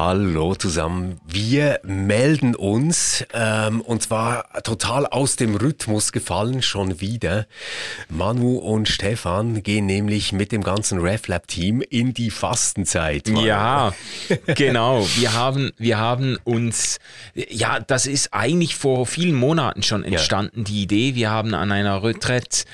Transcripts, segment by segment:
Hallo zusammen. Wir melden uns ähm, und zwar total aus dem Rhythmus gefallen schon wieder. Manu und Stefan gehen nämlich mit dem ganzen RefLab-Team in die Fastenzeit. Manu. Ja, genau. Wir haben, wir haben uns, ja, das ist eigentlich vor vielen Monaten schon entstanden, ja. die Idee. Wir haben an einer Retrette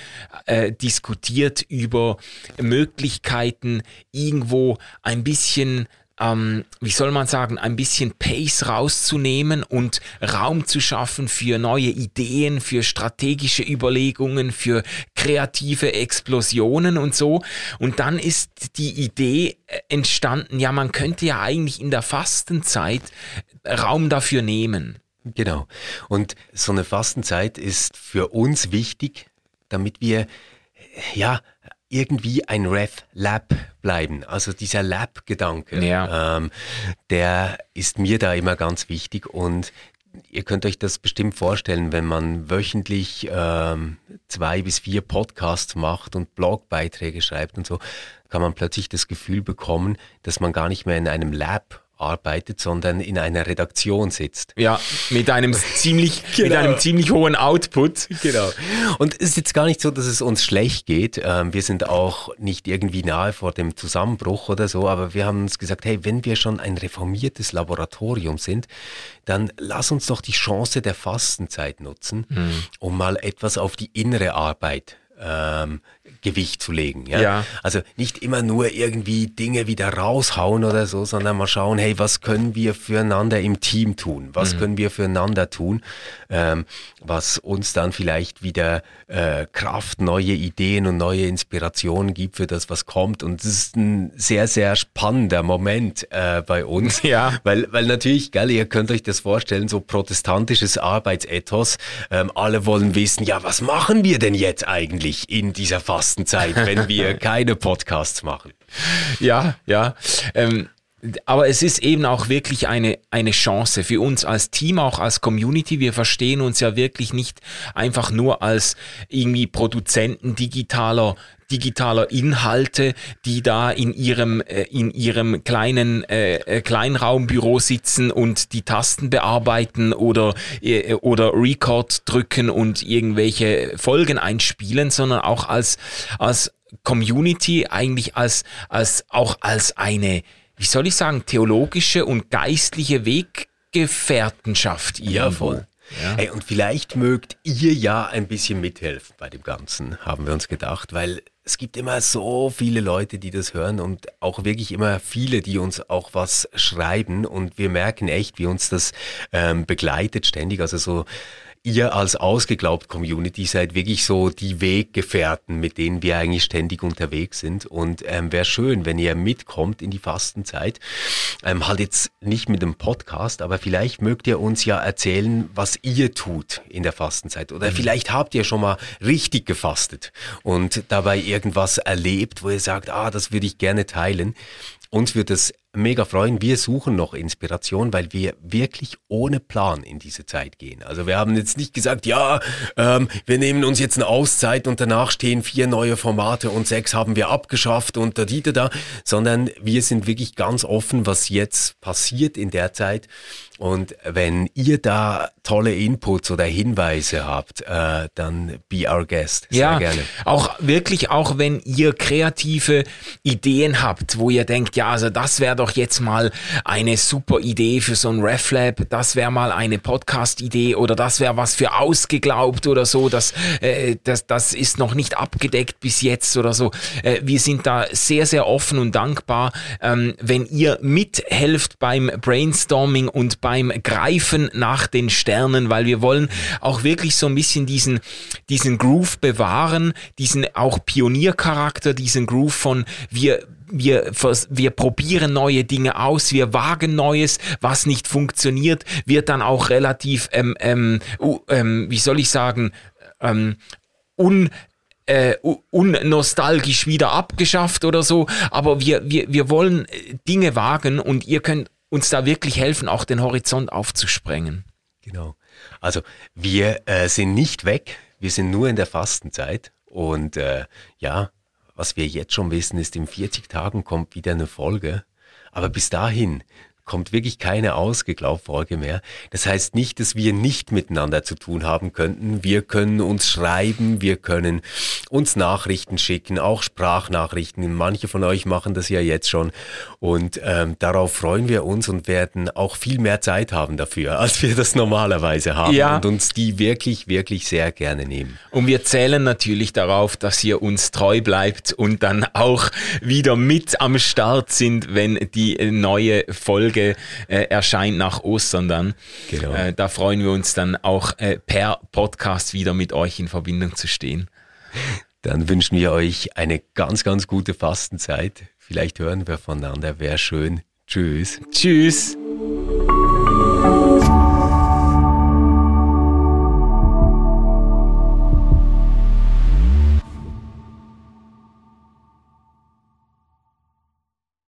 äh, diskutiert über Möglichkeiten, irgendwo ein bisschen ähm, wie soll man sagen, ein bisschen Pace rauszunehmen und Raum zu schaffen für neue Ideen, für strategische Überlegungen, für kreative Explosionen und so. Und dann ist die Idee äh, entstanden, ja, man könnte ja eigentlich in der Fastenzeit Raum dafür nehmen. Genau. Und so eine Fastenzeit ist für uns wichtig, damit wir ja irgendwie ein Ref-Lab bleiben. Also dieser Lab-Gedanke, ja. ähm, der ist mir da immer ganz wichtig und ihr könnt euch das bestimmt vorstellen, wenn man wöchentlich ähm, zwei bis vier Podcasts macht und Blogbeiträge schreibt und so, kann man plötzlich das Gefühl bekommen, dass man gar nicht mehr in einem Lab arbeitet, sondern in einer Redaktion sitzt. Ja, mit einem ziemlich, genau. mit einem ziemlich hohen Output. Genau. Und es ist jetzt gar nicht so, dass es uns schlecht geht. Ähm, wir sind auch nicht irgendwie nahe vor dem Zusammenbruch oder so, aber wir haben uns gesagt, hey, wenn wir schon ein reformiertes Laboratorium sind, dann lass uns doch die Chance der Fastenzeit nutzen, mhm. um mal etwas auf die innere Arbeit ähm, Gewicht zu legen. Ja? ja? Also nicht immer nur irgendwie Dinge wieder raushauen oder so, sondern mal schauen, hey, was können wir füreinander im Team tun? Was mhm. können wir füreinander tun, ähm, was uns dann vielleicht wieder äh, Kraft, neue Ideen und neue Inspirationen gibt für das, was kommt. Und es ist ein sehr, sehr spannender Moment äh, bei uns. Ja. Weil, weil natürlich, gell, ihr könnt euch das vorstellen, so protestantisches Arbeitsethos. Ähm, alle wollen wissen, ja, was machen wir denn jetzt eigentlich in dieser Fast Fastenzeit, wenn wir keine Podcasts machen. Ja, ja. Ähm, aber es ist eben auch wirklich eine, eine Chance für uns als Team, auch als Community. Wir verstehen uns ja wirklich nicht einfach nur als irgendwie Produzenten digitaler digitaler Inhalte, die da in ihrem äh, in ihrem kleinen äh, äh, Kleinraumbüro sitzen und die Tasten bearbeiten oder äh, oder Record drücken und irgendwelche Folgen einspielen, sondern auch als als Community eigentlich als als auch als eine wie soll ich sagen, theologische und geistliche Weggefährtenschaft irgendwo. Ja, Ja. Hey, und vielleicht mögt ihr ja ein bisschen mithelfen bei dem Ganzen, haben wir uns gedacht, weil es gibt immer so viele Leute, die das hören und auch wirklich immer viele, die uns auch was schreiben und wir merken echt, wie uns das ähm, begleitet ständig. Also so ihr als ausgeglaubt Community seid wirklich so die Weggefährten, mit denen wir eigentlich ständig unterwegs sind. Und ähm, wäre schön, wenn ihr mitkommt in die Fastenzeit. Ähm, halt jetzt nicht mit dem Podcast, aber vielleicht mögt ihr uns ja erzählen, was ihr tut in der Fastenzeit. Oder mhm. vielleicht habt ihr schon mal richtig gefastet und dabei irgendwas erlebt, wo ihr sagt, ah, das würde ich gerne teilen. Uns wird es mega freuen. Wir suchen noch Inspiration, weil wir wirklich ohne Plan in diese Zeit gehen. Also wir haben jetzt nicht gesagt, ja, ähm, wir nehmen uns jetzt eine Auszeit und danach stehen vier neue Formate und sechs haben wir abgeschafft und da, da, da, sondern wir sind wirklich ganz offen, was jetzt passiert in der Zeit und wenn ihr da tolle Inputs oder Hinweise habt, äh, dann be our guest. Sehr ja, gerne. Auch wirklich, auch wenn ihr kreative Ideen habt, wo ihr denkt, ja, also das wäre doch jetzt mal eine super Idee für so ein RefLab, das wäre mal eine Podcast-Idee oder das wäre was für ausgeglaubt oder so, das, äh, das, das ist noch nicht abgedeckt bis jetzt oder so. Äh, wir sind da sehr, sehr offen und dankbar, ähm, wenn ihr mithelft beim Brainstorming und beim Greifen nach den Sternen, weil wir wollen auch wirklich so ein bisschen diesen, diesen Groove bewahren, diesen auch Pioniercharakter, diesen Groove von wir wir, wir probieren neue Dinge aus, wir wagen Neues, was nicht funktioniert, wird dann auch relativ, ähm, ähm, uh, ähm, wie soll ich sagen, ähm, un, äh, unnostalgisch wieder abgeschafft oder so, aber wir, wir, wir wollen Dinge wagen und ihr könnt uns da wirklich helfen, auch den Horizont aufzusprengen. Genau. Also wir äh, sind nicht weg, wir sind nur in der Fastenzeit und äh, ja, was wir jetzt schon wissen, ist, in 40 Tagen kommt wieder eine Folge. Aber bis dahin kommt wirklich keine Ausgeglaubfolge mehr. Das heißt nicht, dass wir nicht miteinander zu tun haben könnten. Wir können uns schreiben, wir können uns Nachrichten schicken, auch Sprachnachrichten. Manche von euch machen das ja jetzt schon. Und ähm, darauf freuen wir uns und werden auch viel mehr Zeit haben dafür, als wir das normalerweise haben. Ja. Und uns die wirklich, wirklich sehr gerne nehmen. Und wir zählen natürlich darauf, dass ihr uns treu bleibt und dann auch wieder mit am Start sind, wenn die neue Folge Folge äh, erscheint nach Ostern dann. Genau. Äh, da freuen wir uns dann auch äh, per Podcast wieder mit euch in Verbindung zu stehen. Dann wünschen wir euch eine ganz, ganz gute Fastenzeit. Vielleicht hören wir voneinander. Wäre schön. Tschüss. Tschüss.